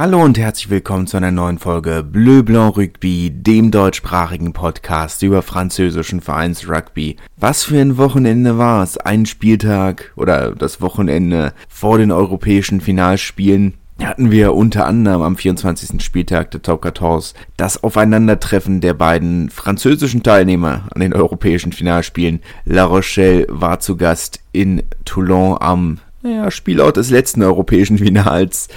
Hallo und herzlich willkommen zu einer neuen Folge Bleu Blanc Rugby, dem deutschsprachigen Podcast über französischen Vereinsrugby. Was für ein Wochenende war es? Ein Spieltag oder das Wochenende vor den europäischen Finalspielen hatten wir unter anderem am 24. Spieltag der Top 14 das Aufeinandertreffen der beiden französischen Teilnehmer an den europäischen Finalspielen. La Rochelle war zu Gast in Toulon am ja, Spielort des letzten europäischen Finals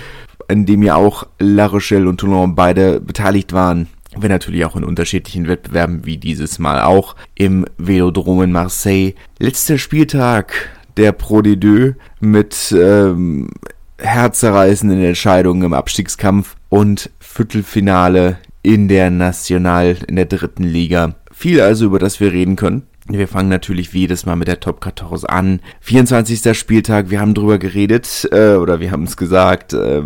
in dem ja auch La Rochelle und Toulon beide beteiligt waren. Wenn natürlich auch in unterschiedlichen Wettbewerben, wie dieses Mal auch im Velodrom in Marseille. Letzter Spieltag der Pro D2 mit ähm, herzerreißenden Entscheidungen im Abstiegskampf und Viertelfinale in der National, in der dritten Liga. Viel also, über das wir reden können. Wir fangen natürlich wie jedes Mal mit der Top 14 an. 24. Spieltag, wir haben drüber geredet, äh, oder wir haben es gesagt, äh,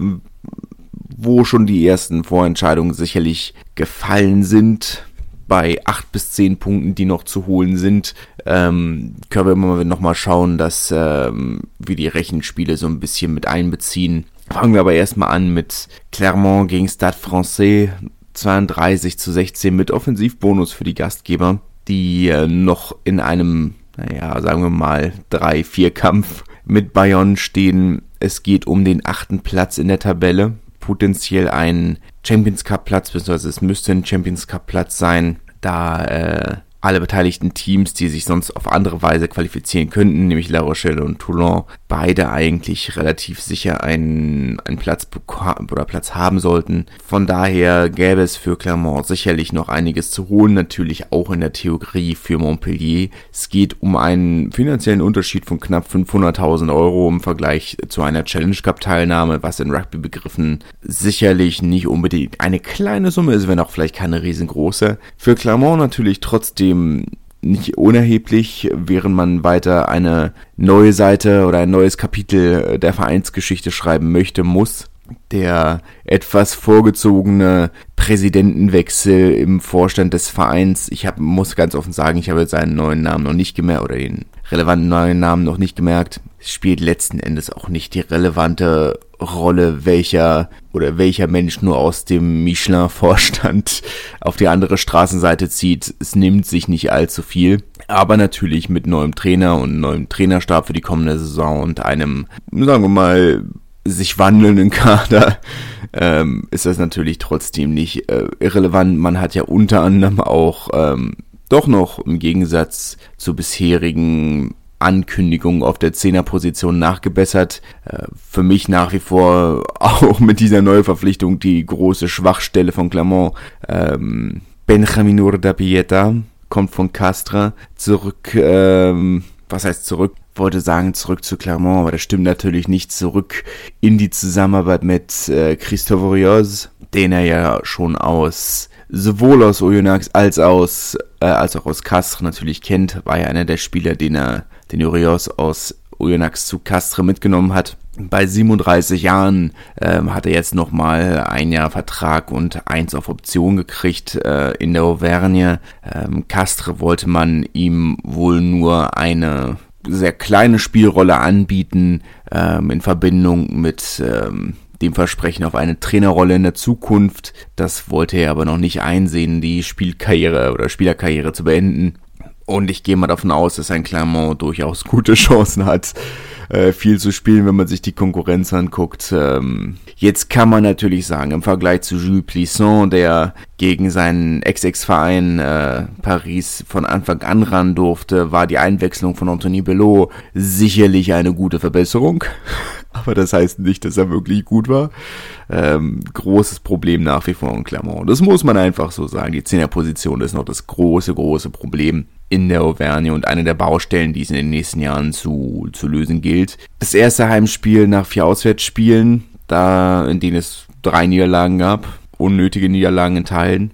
wo schon die ersten Vorentscheidungen sicherlich gefallen sind. Bei acht bis zehn Punkten, die noch zu holen sind, ähm, können wir immer noch mal schauen, dass ähm, wir die Rechenspiele so ein bisschen mit einbeziehen. Fangen wir aber erstmal an mit Clermont gegen Stade Francais. 32 zu 16 mit Offensivbonus für die Gastgeber die äh, noch in einem, naja, sagen wir mal, 3-4-Kampf mit Bayonne stehen. Es geht um den achten Platz in der Tabelle. Potenziell ein Champions Cup Platz, beziehungsweise es müsste ein Champions Cup Platz sein, da äh, alle beteiligten Teams, die sich sonst auf andere Weise qualifizieren könnten, nämlich La Rochelle und Toulon, beide eigentlich relativ sicher einen, einen Platz oder Platz haben sollten. Von daher gäbe es für Clermont sicherlich noch einiges zu holen, natürlich auch in der Theorie für Montpellier. Es geht um einen finanziellen Unterschied von knapp 500.000 Euro im Vergleich zu einer Challenge Cup Teilnahme, was in Rugby begriffen sicherlich nicht unbedingt eine kleine Summe ist, wenn auch vielleicht keine riesengroße. Für Clermont natürlich trotzdem nicht unerheblich, während man weiter eine neue Seite oder ein neues Kapitel der Vereinsgeschichte schreiben möchte, muss. Der etwas vorgezogene Präsidentenwechsel im Vorstand des Vereins. Ich hab, muss ganz offen sagen, ich habe seinen neuen Namen noch nicht gemerkt oder den relevanten neuen Namen noch nicht gemerkt. Es spielt letzten Endes auch nicht die relevante Rolle, welcher oder welcher Mensch nur aus dem Michelin-Vorstand auf die andere Straßenseite zieht. Es nimmt sich nicht allzu viel. Aber natürlich mit neuem Trainer und neuem Trainerstab für die kommende Saison und einem, sagen wir mal, sich wandelnden Kader ähm, ist das natürlich trotzdem nicht äh, irrelevant. Man hat ja unter anderem auch ähm, doch noch im Gegensatz zu bisherigen Ankündigungen auf der Zehnerposition nachgebessert. Äh, für mich nach wie vor auch mit dieser Neuverpflichtung die große Schwachstelle von Clermont. Ähm, Benjamin Urdapieta kommt von Castra zurück, ähm, was heißt zurück? wollte sagen zurück zu Clermont, aber das stimmt natürlich nicht zurück in die Zusammenarbeit mit äh, Christophe Rios, den er ja schon aus sowohl aus Oyonnax als äh, als auch aus Castres natürlich kennt, war ja einer der Spieler, den er den Urios aus Oyonnax zu Castres mitgenommen hat. Bei 37 Jahren ähm, hat er jetzt nochmal ein Jahr Vertrag und eins auf Option gekriegt äh, in der Auvergne. Ähm, Castres wollte man ihm wohl nur eine sehr kleine Spielrolle anbieten ähm, in Verbindung mit ähm, dem Versprechen auf eine Trainerrolle in der Zukunft. Das wollte er aber noch nicht einsehen, die Spielkarriere oder Spielerkarriere zu beenden. Und ich gehe mal davon aus, dass ein Clermont durchaus gute Chancen hat, äh, viel zu spielen, wenn man sich die Konkurrenz anguckt. Ähm, jetzt kann man natürlich sagen, im Vergleich zu Jules Plisson, der gegen seinen Ex-Ex-Verein äh, Paris von Anfang an ran durfte, war die Einwechslung von Anthony Belot sicherlich eine gute Verbesserung. Aber das heißt nicht, dass er wirklich gut war. Ähm, großes Problem nach wie vor in Clermont. Das muss man einfach so sagen. Die Zehnerposition ist noch das große, große Problem in der Auvergne und eine der Baustellen, die es in den nächsten Jahren zu, zu lösen gilt. Das erste Heimspiel nach vier Auswärtsspielen, da, in denen es drei Niederlagen gab, unnötige Niederlagen in Teilen,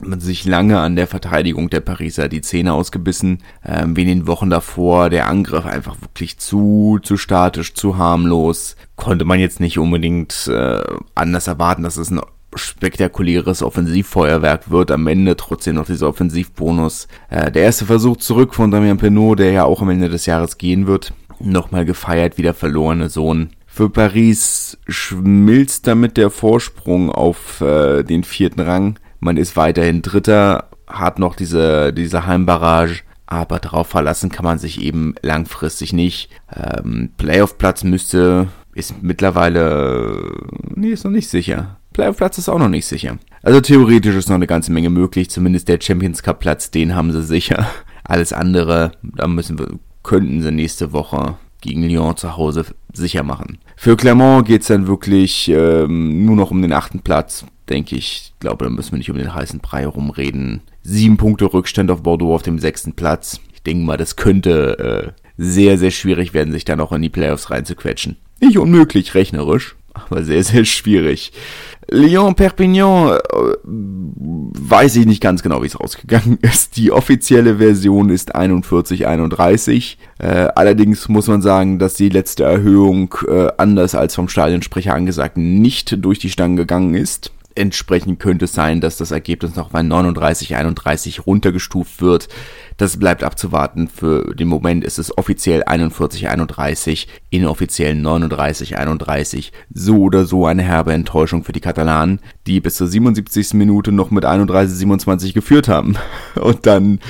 man sich lange an der Verteidigung der Pariser die Zähne ausgebissen, ähm, wie in den Wochen davor der Angriff einfach wirklich zu, zu statisch, zu harmlos, konnte man jetzt nicht unbedingt äh, anders erwarten, dass es ein spektakuläres Offensivfeuerwerk wird am Ende trotzdem noch dieser Offensivbonus. Äh, der erste Versuch zurück von Damien Penaud, der ja auch am Ende des Jahres gehen wird. Nochmal gefeiert wie der verlorene Sohn. Für Paris schmilzt damit der Vorsprung auf äh, den vierten Rang. Man ist weiterhin Dritter, hat noch diese, diese Heimbarrage, aber darauf verlassen kann man sich eben langfristig nicht. Ähm, Playoff-Platz müsste, ist mittlerweile, nee, ist noch nicht sicher. Playoff-Platz ist auch noch nicht sicher. Also theoretisch ist noch eine ganze Menge möglich, zumindest der Champions Cup Platz, den haben sie sicher. Alles andere, da müssen wir, könnten sie nächste Woche gegen Lyon zu Hause sicher machen. Für Clermont geht's dann wirklich ähm, nur noch um den achten Platz, denke ich. Ich glaube, da müssen wir nicht um den heißen Brei herumreden. Sieben Punkte Rückstand auf Bordeaux auf dem sechsten Platz. Ich denke mal, das könnte äh, sehr, sehr schwierig werden, sich da noch in die Playoffs reinzuquetschen. Nicht unmöglich rechnerisch, aber sehr, sehr schwierig. Lyon-Perpignan äh, weiß ich nicht ganz genau, wie es rausgegangen ist. Die offizielle Version ist 41-31. Äh, allerdings muss man sagen, dass die letzte Erhöhung, äh, anders als vom Stadionsprecher angesagt, nicht durch die Stangen gegangen ist. Entsprechend könnte es sein, dass das Ergebnis noch bei 39-31 runtergestuft wird. Das bleibt abzuwarten. Für den Moment ist es offiziell 41-31, inoffiziell 39-31. So oder so eine herbe Enttäuschung für die Katalanen, die bis zur 77. Minute noch mit 31-27 geführt haben. Und dann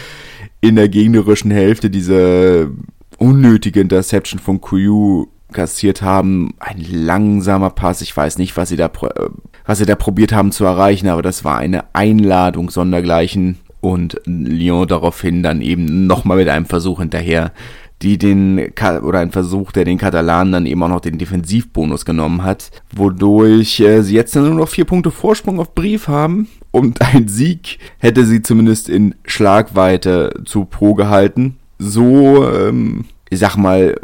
in der gegnerischen Hälfte diese unnötige Interception von Kuyu kassiert haben. Ein langsamer Pass. Ich weiß nicht, was sie da, äh, was sie da probiert haben zu erreichen, aber das war eine Einladung sondergleichen und Lyon daraufhin dann eben nochmal mit einem Versuch hinterher, die den, oder ein Versuch, der den Katalanen dann eben auch noch den Defensivbonus genommen hat, wodurch äh, sie jetzt dann nur noch vier Punkte Vorsprung auf Brief haben und ein Sieg hätte sie zumindest in Schlagweite zu Pro gehalten. So, ähm, ich sag mal,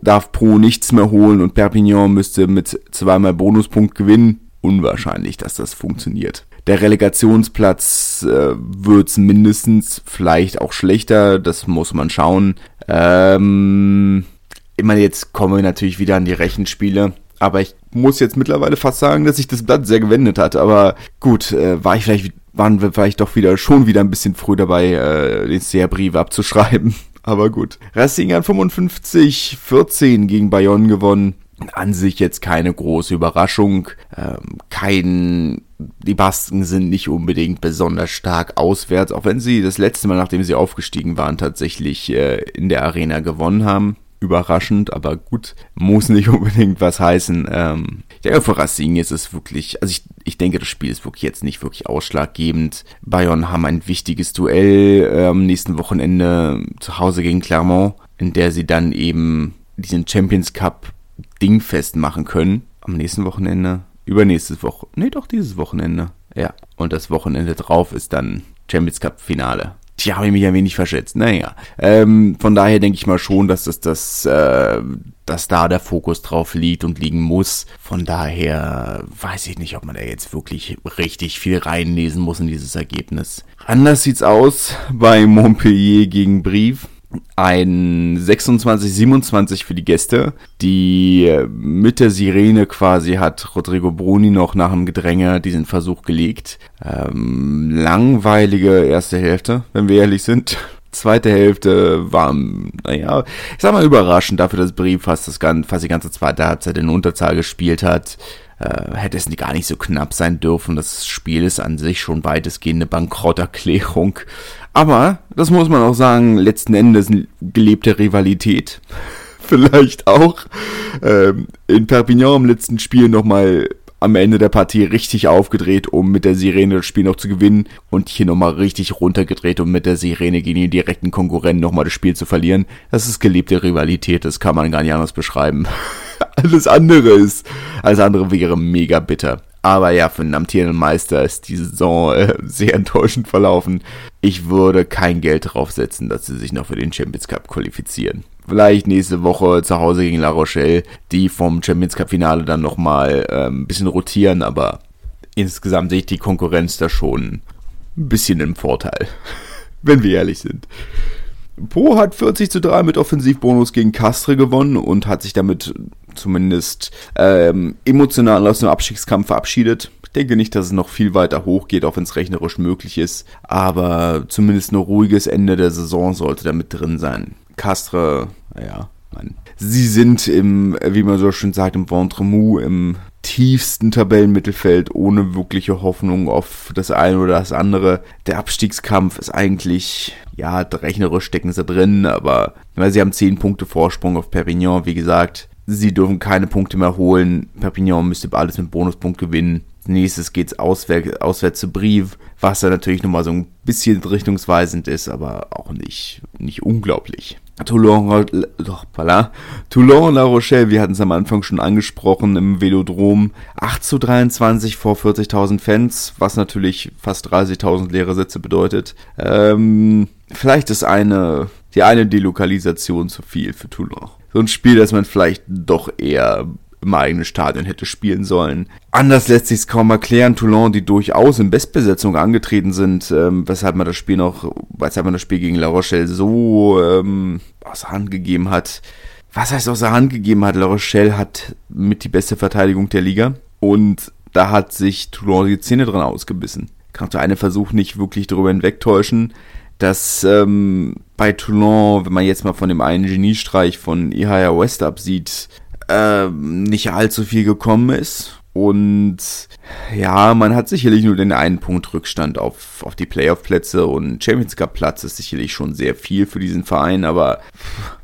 darf Pro nichts mehr holen und Perpignan müsste mit zweimal Bonuspunkt gewinnen. Unwahrscheinlich, dass das funktioniert. Der Relegationsplatz äh, wird's mindestens, vielleicht auch schlechter, das muss man schauen. Ähm, ich meine, jetzt kommen wir natürlich wieder an die Rechenspiele, aber ich muss jetzt mittlerweile fast sagen, dass sich das Blatt sehr gewendet hat. Aber gut, äh, war ich vielleicht, waren wir vielleicht doch wieder schon wieder ein bisschen früh dabei, äh, den CR-Brief abzuschreiben. Aber gut. Racing hat 55, 14 gegen Bayonne gewonnen an sich jetzt keine große Überraschung. Ähm, kein, die Basken sind nicht unbedingt besonders stark auswärts, auch wenn sie das letzte Mal, nachdem sie aufgestiegen waren, tatsächlich äh, in der Arena gewonnen haben. Überraschend, aber gut, muss nicht unbedingt was heißen. Ähm, ja, für Racing ist es wirklich, also ich, ich denke, das Spiel ist wirklich jetzt nicht wirklich ausschlaggebend. Bayern haben ein wichtiges Duell äh, am nächsten Wochenende zu Hause gegen Clermont, in der sie dann eben diesen Champions Cup Ding festmachen können. Am nächsten Wochenende. Übernächstes Woche. Nee, doch dieses Wochenende. Ja. Und das Wochenende drauf ist dann Champions Cup Finale. Tja, habe ich mich ein wenig verschätzt. Naja. Ähm, von daher denke ich mal schon, dass das, das, äh, dass da der Fokus drauf liegt und liegen muss. Von daher weiß ich nicht, ob man da jetzt wirklich richtig viel reinlesen muss in dieses Ergebnis. Anders sieht's aus bei Montpellier gegen Brief ein 26-27 für die Gäste. Die mit der Sirene quasi hat Rodrigo Bruni noch nach dem Gedränge diesen Versuch gelegt. Ähm, langweilige erste Hälfte, wenn wir ehrlich sind. Zweite Hälfte war, naja, ich sag mal überraschend dafür, dass Brief fast, das, fast die ganze zweite Halbzeit in Unterzahl gespielt hat. Äh, hätte es gar nicht so knapp sein dürfen. Das Spiel ist an sich schon weitestgehend eine Bankrotterklärung. Aber, das muss man auch sagen, letzten Endes gelebte Rivalität. Vielleicht auch. Ähm, in Perpignan im letzten Spiel nochmal am Ende der Partie richtig aufgedreht, um mit der Sirene das Spiel noch zu gewinnen und hier nochmal richtig runtergedreht, um mit der Sirene gegen den direkten Konkurrenten nochmal das Spiel zu verlieren. Das ist gelebte Rivalität, das kann man gar nicht anders beschreiben. Alles andere ist, alles andere wäre mega bitter. Aber ja, für den amtierenden Meister ist die Saison äh, sehr enttäuschend verlaufen. Ich würde kein Geld drauf setzen, dass sie sich noch für den Champions Cup qualifizieren. Vielleicht nächste Woche zu Hause gegen La Rochelle, die vom Champions Cup Finale dann nochmal äh, ein bisschen rotieren, aber insgesamt sehe ich die Konkurrenz da schon ein bisschen im Vorteil. Wenn wir ehrlich sind. Po hat 40 zu 3 mit Offensivbonus gegen Castre gewonnen und hat sich damit zumindest ähm, emotional aus dem Abstiegskampf verabschiedet. Ich denke nicht, dass es noch viel weiter hochgeht, auch wenn es rechnerisch möglich ist. Aber zumindest ein ruhiges Ende der Saison sollte damit drin sein. Castre, naja, man Sie sind im, wie man so schön sagt, im Ventremou, im tiefsten Tabellenmittelfeld ohne wirkliche Hoffnung auf das eine oder das andere. Der Abstiegskampf ist eigentlich, ja, rechnerisch stecken sie drin, aber weil sie haben 10 Punkte Vorsprung auf Perpignan, wie gesagt. Sie dürfen keine Punkte mehr holen. Perpignan müsste alles mit Bonuspunkt gewinnen. Nächstes geht's auswärts, auswärts zu Brive, was da natürlich nochmal so ein bisschen richtungsweisend ist, aber auch nicht, nicht unglaublich. Toulon, doch, voilà. Toulon, La Rochelle, wir hatten es am Anfang schon angesprochen, im Velodrom 8 zu 23 vor 40.000 Fans, was natürlich fast 30.000 leere Sitze bedeutet. Ähm, vielleicht ist eine, die eine Delokalisation zu viel für Toulon. So ein Spiel, das man vielleicht doch eher im eigenen Stadion hätte spielen sollen. Anders lässt sich es kaum erklären. Toulon, die durchaus in Bestbesetzung angetreten sind, ähm, weshalb man das Spiel noch, weshalb man das Spiel gegen La Rochelle so ähm, außer Hand gegeben hat. Was heißt außer Hand gegeben hat? La Rochelle hat mit die beste Verteidigung der Liga und da hat sich Toulon die Zähne dran ausgebissen. Kann der eine Versuch nicht wirklich darüber hinwegtäuschen, dass ähm, bei Toulon, wenn man jetzt mal von dem einen Geniestreich von Ihaya West absieht, ähm, nicht allzu viel gekommen ist. Und ja, man hat sicherlich nur den einen Punkt Rückstand auf, auf die Playoff-Plätze und Champions Cup-Platz ist sicherlich schon sehr viel für diesen Verein, aber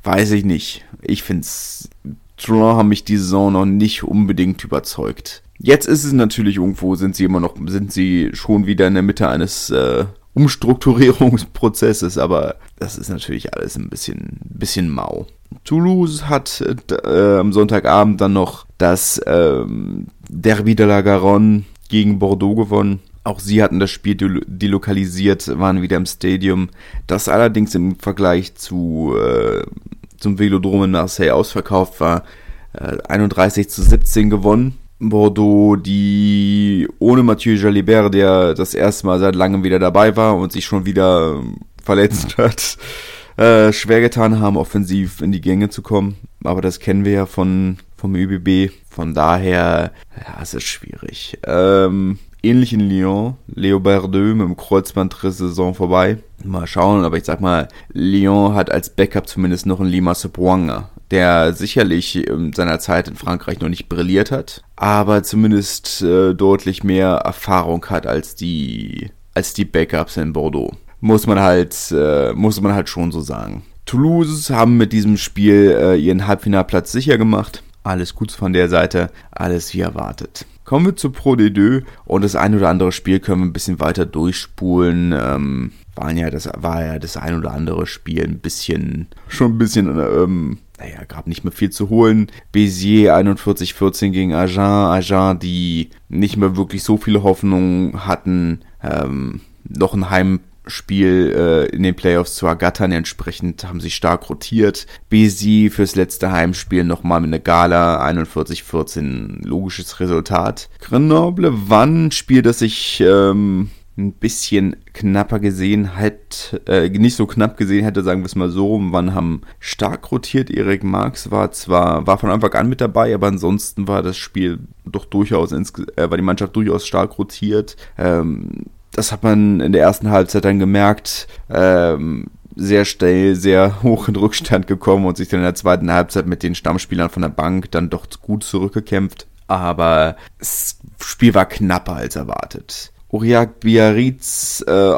weiß ich nicht. Ich finde es, Toulon haben mich die Saison noch nicht unbedingt überzeugt. Jetzt ist es natürlich irgendwo, sind sie immer noch, sind sie schon wieder in der Mitte eines äh, Umstrukturierungsprozesses, aber das ist natürlich alles ein bisschen, bisschen mau. Toulouse hat äh, am Sonntagabend dann noch das ähm, Derby de la Garonne gegen Bordeaux gewonnen. Auch sie hatten das Spiel delokalisiert, waren wieder im Stadium. Das allerdings im Vergleich zu äh, zum Velodrom in Marseille ausverkauft war. Äh, 31 zu 17 gewonnen. Bordeaux, die ohne Mathieu Jalibert, der das erste Mal seit langem wieder dabei war und sich schon wieder verletzt hat, äh, schwer getan haben, offensiv in die Gänge zu kommen. Aber das kennen wir ja von vom ÜBB. Von daher, ja, es ist schwierig. Ähm, ähnlich in Lyon. Leo Berdeux mit dem Kreuzbandriss Saison vorbei. Mal schauen, aber ich sag mal, Lyon hat als Backup zumindest noch einen Lima Sepuanga, der sicherlich in seiner Zeit in Frankreich noch nicht brilliert hat, aber zumindest äh, deutlich mehr Erfahrung hat als die, als die Backups in Bordeaux muss man halt, äh, muss man halt schon so sagen. Toulouse haben mit diesem Spiel äh, ihren Halbfinalplatz sicher gemacht. Alles gut von der Seite, alles wie erwartet. Kommen wir zu Pro D2 und das ein oder andere Spiel können wir ein bisschen weiter durchspulen. Ähm, waren ja, das war ja das ein oder andere Spiel ein bisschen, schon ein bisschen, ähm, naja, gab nicht mehr viel zu holen. Bézier 41-14 gegen Agen. Agen, die nicht mehr wirklich so viele Hoffnungen hatten, ähm, noch ein Heim Spiel äh, in den Playoffs zu ergattern. Entsprechend haben sie stark rotiert. BC fürs letzte Heimspiel nochmal mit einer Gala 41-14 logisches Resultat. Grenoble wann Spiel, das ich ähm, ein bisschen knapper gesehen hätte, äh, nicht so knapp gesehen hätte, sagen wir es mal so. Wann haben stark rotiert. Erik Marx war zwar, war von Anfang an mit dabei, aber ansonsten war das Spiel doch durchaus, ins, äh, war die Mannschaft durchaus stark rotiert. Ähm, das hat man in der ersten Halbzeit dann gemerkt, ähm, sehr schnell, sehr hoch in Rückstand gekommen und sich dann in der zweiten Halbzeit mit den Stammspielern von der Bank dann doch gut zurückgekämpft. Aber das Spiel war knapper als erwartet. Uriak Biarritz, äh,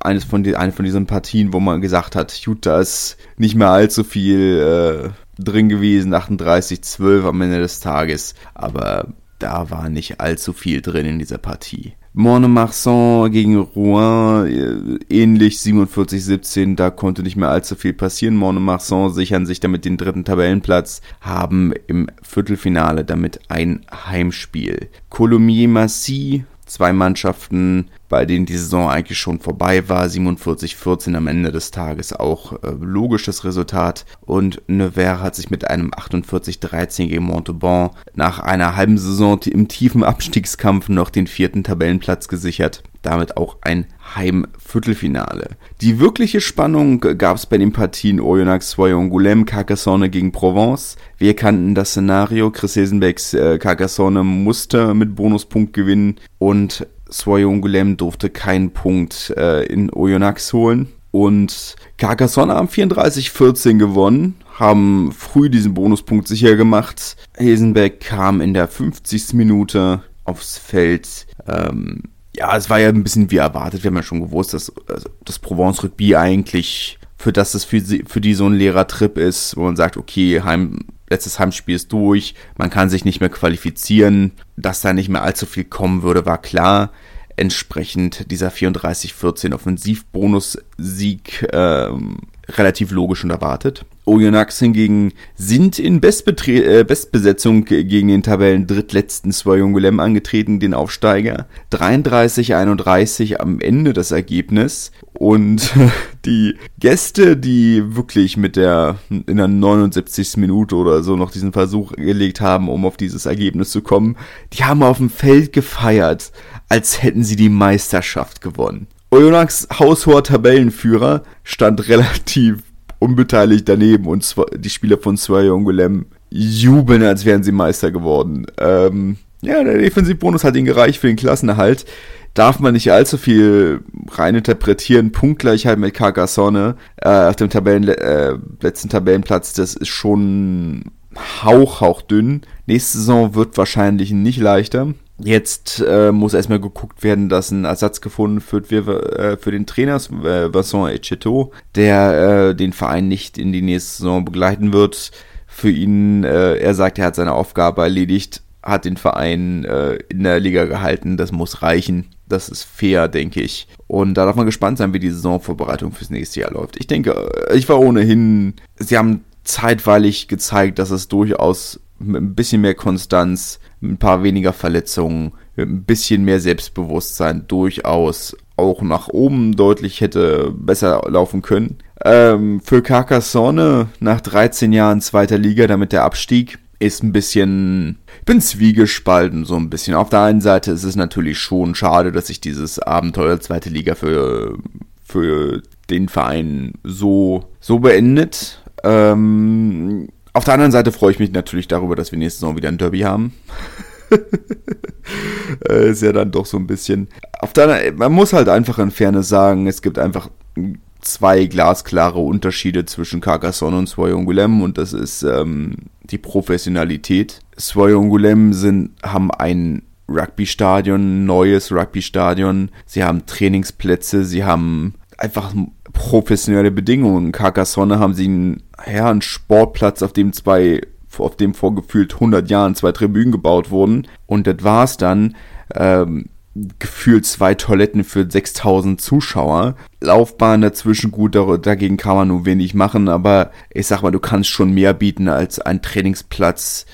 eines von die, eine von diesen Partien, wo man gesagt hat, Utah ist nicht mehr allzu viel äh, drin gewesen, 38-12 am Ende des Tages. Aber da war nicht allzu viel drin in dieser Partie. Montmarsan gegen Rouen, äh, ähnlich 47-17, da konnte nicht mehr allzu viel passieren. Montmarsan sichern sich damit den dritten Tabellenplatz, haben im Viertelfinale damit ein Heimspiel. Colomiers-Massy zwei Mannschaften, bei denen die Saison eigentlich schon vorbei war. 47-14 am Ende des Tages auch äh, logisches Resultat. Und Nevers hat sich mit einem 48-13 gegen Montauban nach einer halben Saison im tiefen Abstiegskampf noch den vierten Tabellenplatz gesichert damit auch ein Heimviertelfinale. Die wirkliche Spannung gab es bei den Partien Oyonnax Soyons-Goulême, Carcassonne gegen Provence. Wir kannten das Szenario, Chris Hilsenbecks äh, Carcassonne musste mit Bonuspunkt gewinnen und Soyons-Goulême durfte keinen Punkt äh, in Oyonnax holen. Und Carcassonne haben 34-14 gewonnen, haben früh diesen Bonuspunkt sicher gemacht. Hesenbeck kam in der 50. Minute aufs Feld. Ähm, ja, es war ja ein bisschen wie erwartet. Wir haben ja schon gewusst, dass also das Provence Rugby eigentlich für das es für, für die so ein leerer Trip ist, wo man sagt, okay, Heim, letztes Heimspiel ist durch, man kann sich nicht mehr qualifizieren, dass da nicht mehr allzu viel kommen würde, war klar. Entsprechend dieser 34-14 Offensivbonus-Sieg ähm, relativ logisch und erwartet. Oyonnax hingegen sind in Bestbetre äh, Bestbesetzung gegen den Tabellen drittletzten Swayongulem angetreten, den Aufsteiger. 33-31 am Ende das Ergebnis. Und die Gäste, die wirklich mit der in der 79. Minute oder so noch diesen Versuch gelegt haben, um auf dieses Ergebnis zu kommen, die haben auf dem Feld gefeiert, als hätten sie die Meisterschaft gewonnen. Oyonnax haushoher Tabellenführer stand relativ unbeteiligt daneben und die Spieler von Swayongulem jubeln, als wären sie Meister geworden. Ähm, ja, der Defensivbonus hat ihnen gereicht für den Klassenerhalt. Darf man nicht allzu viel reininterpretieren. Punktgleichheit mit Carcassonne äh, auf dem Tabellen, äh, letzten Tabellenplatz, das ist schon hauch, hauch dünn. Nächste Saison wird wahrscheinlich nicht leichter. Jetzt äh, muss erstmal geguckt werden, dass ein Ersatz gefunden wird für, äh, für den Trainer äh, Vincent Echeto, der äh, den Verein nicht in die nächste Saison begleiten wird. Für ihn, äh, er sagt, er hat seine Aufgabe erledigt, hat den Verein äh, in der Liga gehalten, das muss reichen. Das ist fair, denke ich. Und da darf man gespannt sein, wie die Saisonvorbereitung fürs nächste Jahr läuft. Ich denke, ich war ohnehin, sie haben zeitweilig gezeigt, dass es durchaus mit ein bisschen mehr Konstanz, ein paar weniger Verletzungen, ein bisschen mehr Selbstbewusstsein durchaus auch nach oben deutlich hätte besser laufen können. Ähm, für Carcassonne nach 13 Jahren zweiter Liga, damit der Abstieg, ist ein bisschen, ich bin zwiegespalten so ein bisschen. Auf der einen Seite ist es natürlich schon schade, dass sich dieses Abenteuer zweite Liga für, für den Verein so, so beendet. Ähm, auf der anderen Seite freue ich mich natürlich darüber, dass wir nächste Saison wieder ein Derby haben. Äh, ist ja dann doch so ein bisschen. Auf der, man muss halt einfach in Fairness sagen, es gibt einfach zwei glasklare Unterschiede zwischen Carcassonne und Soyongulem und das ist ähm, die Professionalität. Soyongulem sind haben ein Rugby-Stadion, neues Rugby-Stadion. Sie haben Trainingsplätze, sie haben einfach professionelle Bedingungen. Carcassonne haben sie einen, ja, einen Sportplatz, auf dem zwei, auf dem vor gefühlt 100 Jahren zwei Tribünen gebaut wurden. Und das war's dann. Ähm, gefühlt zwei Toiletten für 6000 Zuschauer. Laufbahn dazwischen gut, dagegen kann man nur wenig machen, aber ich sag mal, du kannst schon mehr bieten als ein Trainingsplatz,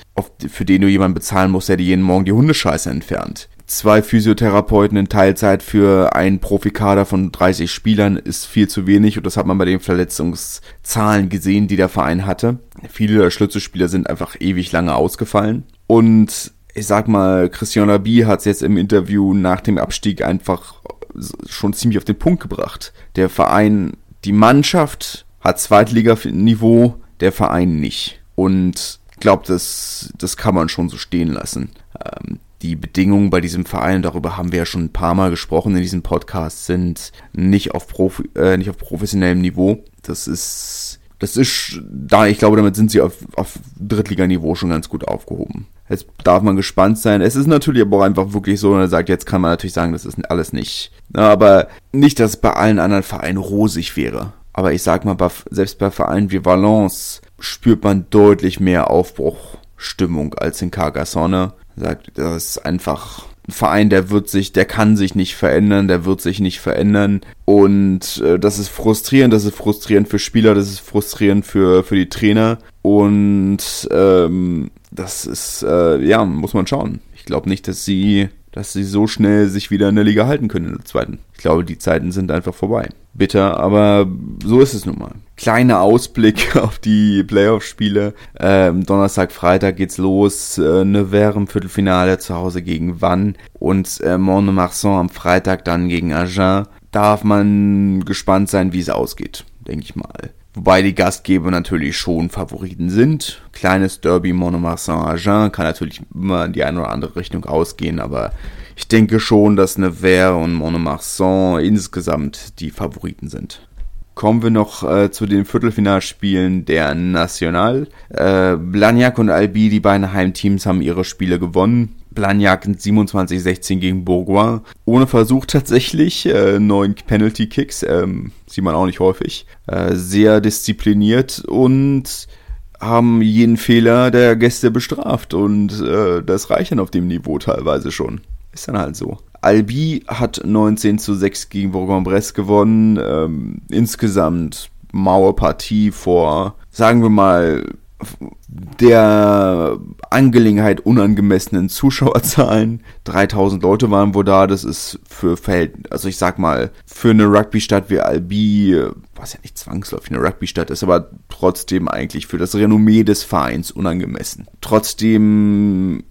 für den du jemanden bezahlen musst, der dir jeden Morgen die Hundescheiße entfernt zwei Physiotherapeuten in Teilzeit für einen Profikader von 30 Spielern ist viel zu wenig und das hat man bei den Verletzungszahlen gesehen, die der Verein hatte. Viele Schlüsselspieler sind einfach ewig lange ausgefallen und ich sag mal, Christian Labi hat es jetzt im Interview nach dem Abstieg einfach schon ziemlich auf den Punkt gebracht. Der Verein, die Mannschaft hat Zweitliganiveau, der Verein nicht. Und ich glaube, das, das kann man schon so stehen lassen. Ähm, die Bedingungen bei diesem Verein, darüber haben wir ja schon ein paar Mal gesprochen in diesem Podcast, sind nicht auf, Profi, äh, nicht auf professionellem Niveau. Das ist, das ist, da, ich glaube, damit sind sie auf, auf Drittliganiveau schon ganz gut aufgehoben. Jetzt darf man gespannt sein. Es ist natürlich aber auch einfach wirklich so, wenn er sagt, jetzt kann man natürlich sagen, das ist alles nicht. Aber nicht, dass es bei allen anderen Vereinen rosig wäre. Aber ich sag mal, selbst bei Vereinen wie Valence spürt man deutlich mehr Aufbruchstimmung als in Carcassonne sagt, das ist einfach ein Verein, der wird sich, der kann sich nicht verändern, der wird sich nicht verändern. Und äh, das ist frustrierend, das ist frustrierend für Spieler, das ist frustrierend für, für die Trainer. Und ähm, das ist, äh, ja, muss man schauen. Ich glaube nicht, dass sie, dass sie so schnell sich wieder in der Liga halten können in der zweiten. Ich glaube, die Zeiten sind einfach vorbei. Bitter, aber so ist es nun mal kleiner Ausblick auf die Playoff-Spiele. Ähm, Donnerstag, Freitag geht's los. Äh, Nevers im Viertelfinale zu Hause gegen Vannes und äh, Mont-de-Marsan am Freitag dann gegen Agen. Darf man gespannt sein, wie es ausgeht, denke ich mal. Wobei die Gastgeber natürlich schon Favoriten sind. Kleines Derby Monomarsan-Agen kann natürlich immer in die eine oder andere Richtung ausgehen, aber ich denke schon, dass Nevers und Monomarsan insgesamt die Favoriten sind. kommen wir noch äh, zu den Viertelfinalspielen der National. Äh, Blagnac und Albi, die beiden Heimteams, haben ihre Spiele gewonnen. Blagnac 27-16 gegen Bourgoin. Ohne Versuch tatsächlich. Äh, neun Penalty-Kicks. Ähm, sieht man auch nicht häufig. Äh, sehr diszipliniert und haben jeden Fehler der Gäste bestraft. Und äh, das reicht dann auf dem Niveau teilweise schon. Ist dann halt so. Albi hat 19 zu 6 gegen Bourg-en-Bresse gewonnen. Ähm, insgesamt Mauerpartie vor, sagen wir mal, der Angelegenheit unangemessenen Zuschauerzahlen. 3000 Leute waren wohl da. Das ist für Verhältnis, also ich sag mal, für eine Rugby-Stadt wie Albi, was ja nicht zwangsläufig eine Rugby-Stadt ist, aber trotzdem eigentlich für das Renommee des Vereins unangemessen. Trotzdem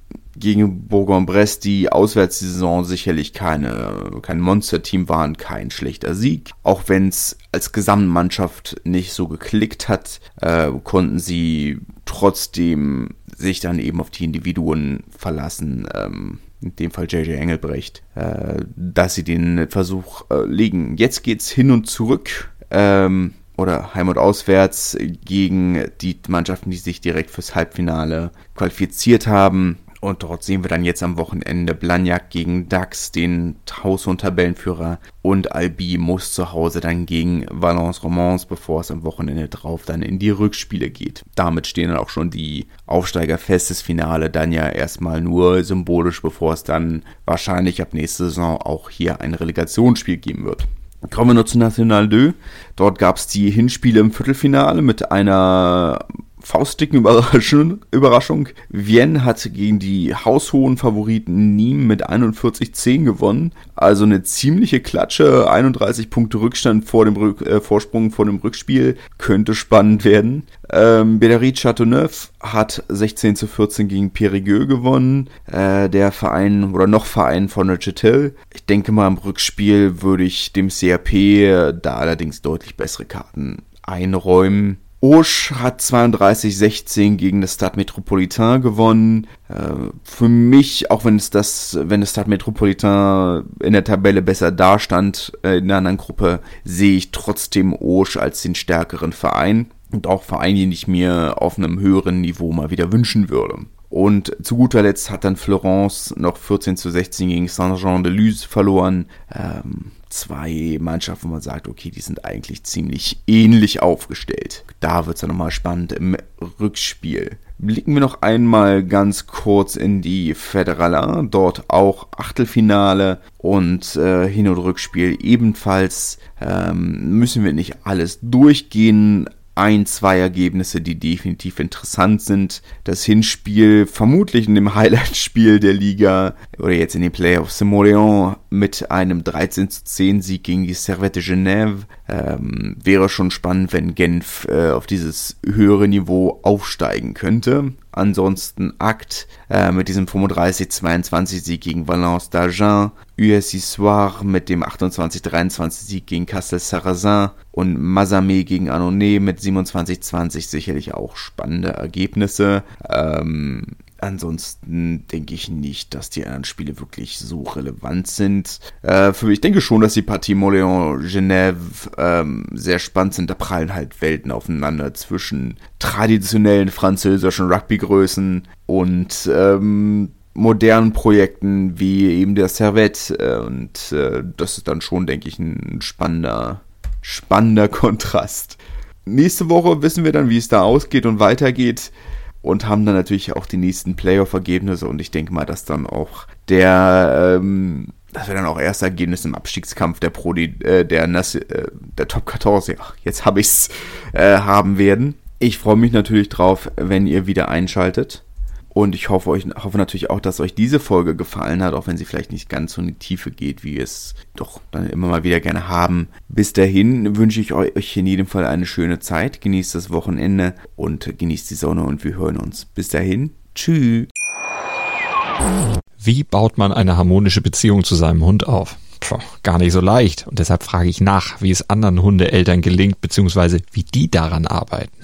gegen Bourg-en-Bresse die Auswärtssaison sicherlich keine, kein Monster-Team waren, kein schlechter Sieg. Auch wenn es als Gesamtmannschaft nicht so geklickt hat, äh, konnten sie trotzdem sich dann eben auf die Individuen verlassen. Ähm, in dem Fall JJ Engelbrecht, äh, dass sie den Versuch äh, legen. Jetzt geht's hin und zurück. Ähm, oder heim und auswärts gegen die Mannschaften, die sich direkt fürs Halbfinale qualifiziert haben. Und dort sehen wir dann jetzt am Wochenende Blagnac gegen Dax, den Haus- und Tabellenführer. Und Albi muss zu Hause dann gegen Valence Romans, bevor es am Wochenende drauf dann in die Rückspiele geht. Damit stehen dann auch schon die Aufsteiger fest. Das Finale dann ja erstmal nur symbolisch, bevor es dann wahrscheinlich ab nächster Saison auch hier ein Relegationsspiel geben wird. Kommen wir nur zu National 2. Dort gab es die Hinspiele im Viertelfinale mit einer faustdicken Überraschung, Überraschung. Vienne hat gegen die haushohen Favoriten Nîmes mit 41-10 gewonnen. Also eine ziemliche Klatsche. 31 Punkte Rückstand vor dem Rück, äh, Vorsprung vor dem Rückspiel. Könnte spannend werden. Ähm, Bédéry Châteauneuf hat 16 zu 14 gegen Périgueux gewonnen. Äh, der Verein oder noch Verein von Neuchâtel. Ich denke mal, im Rückspiel würde ich dem CRP da allerdings deutlich bessere Karten einräumen. Auch hat 32-16 gegen das Stade Metropolitain gewonnen. Äh, für mich, auch wenn es das, wenn das Stade Metropolitain in der Tabelle besser dastand äh, in der anderen Gruppe, sehe ich trotzdem Osch als den stärkeren Verein und auch Verein, den ich mir auf einem höheren Niveau mal wieder wünschen würde. Und zu guter Letzt hat dann Florence noch 14 zu 16 gegen Saint-Jean-de-Luz verloren. Ähm, zwei Mannschaften, wo man sagt, okay, die sind eigentlich ziemlich ähnlich aufgestellt. Da wird es dann nochmal spannend im Rückspiel. Blicken wir noch einmal ganz kurz in die Federala. Dort auch Achtelfinale und äh, Hin- und Rückspiel ebenfalls. Ähm, müssen wir nicht alles durchgehen, ein, zwei Ergebnisse, die definitiv interessant sind. Das Hinspiel vermutlich in dem Highlight-Spiel der Liga oder jetzt in den Playoffs Simoleon mit einem 13 zu 10 Sieg gegen die Servette Genève. Ähm, wäre schon spannend, wenn Genf äh, auf dieses höhere Niveau aufsteigen könnte. Ansonsten Akt äh, mit diesem 35-22 Sieg gegen Valence d'Argent, USI Soir mit dem 28-23 Sieg gegen Castel Sarrazin und Mazamé gegen Annonay mit 27-20 sicherlich auch spannende Ergebnisse. Ähm, Ansonsten denke ich nicht, dass die anderen Spiele wirklich so relevant sind. Äh, für mich denke schon, dass die Partie Moléon-Genève ähm, sehr spannend sind. Da prallen halt Welten aufeinander zwischen traditionellen französischen Rugby-Größen und ähm, modernen Projekten wie eben der Servette. Äh, und äh, das ist dann schon, denke ich, ein spannender, spannender Kontrast. Nächste Woche wissen wir dann, wie es da ausgeht und weitergeht und haben dann natürlich auch die nächsten Playoff-Ergebnisse und ich denke mal, dass dann auch der, ähm, dass wir dann auch erste Ergebnisse im Abstiegskampf der Pro, äh, der, Nas äh, der Top 14, ja, jetzt habe ich's, äh, haben werden. Ich freue mich natürlich drauf, wenn ihr wieder einschaltet. Und ich hoffe, euch, hoffe natürlich auch, dass euch diese Folge gefallen hat, auch wenn sie vielleicht nicht ganz so in die Tiefe geht, wie wir es doch dann immer mal wieder gerne haben. Bis dahin wünsche ich euch in jedem Fall eine schöne Zeit. Genießt das Wochenende und genießt die Sonne und wir hören uns. Bis dahin. Tschüss. Wie baut man eine harmonische Beziehung zu seinem Hund auf? Puh, gar nicht so leicht. Und deshalb frage ich nach, wie es anderen Hundeeltern gelingt, beziehungsweise wie die daran arbeiten.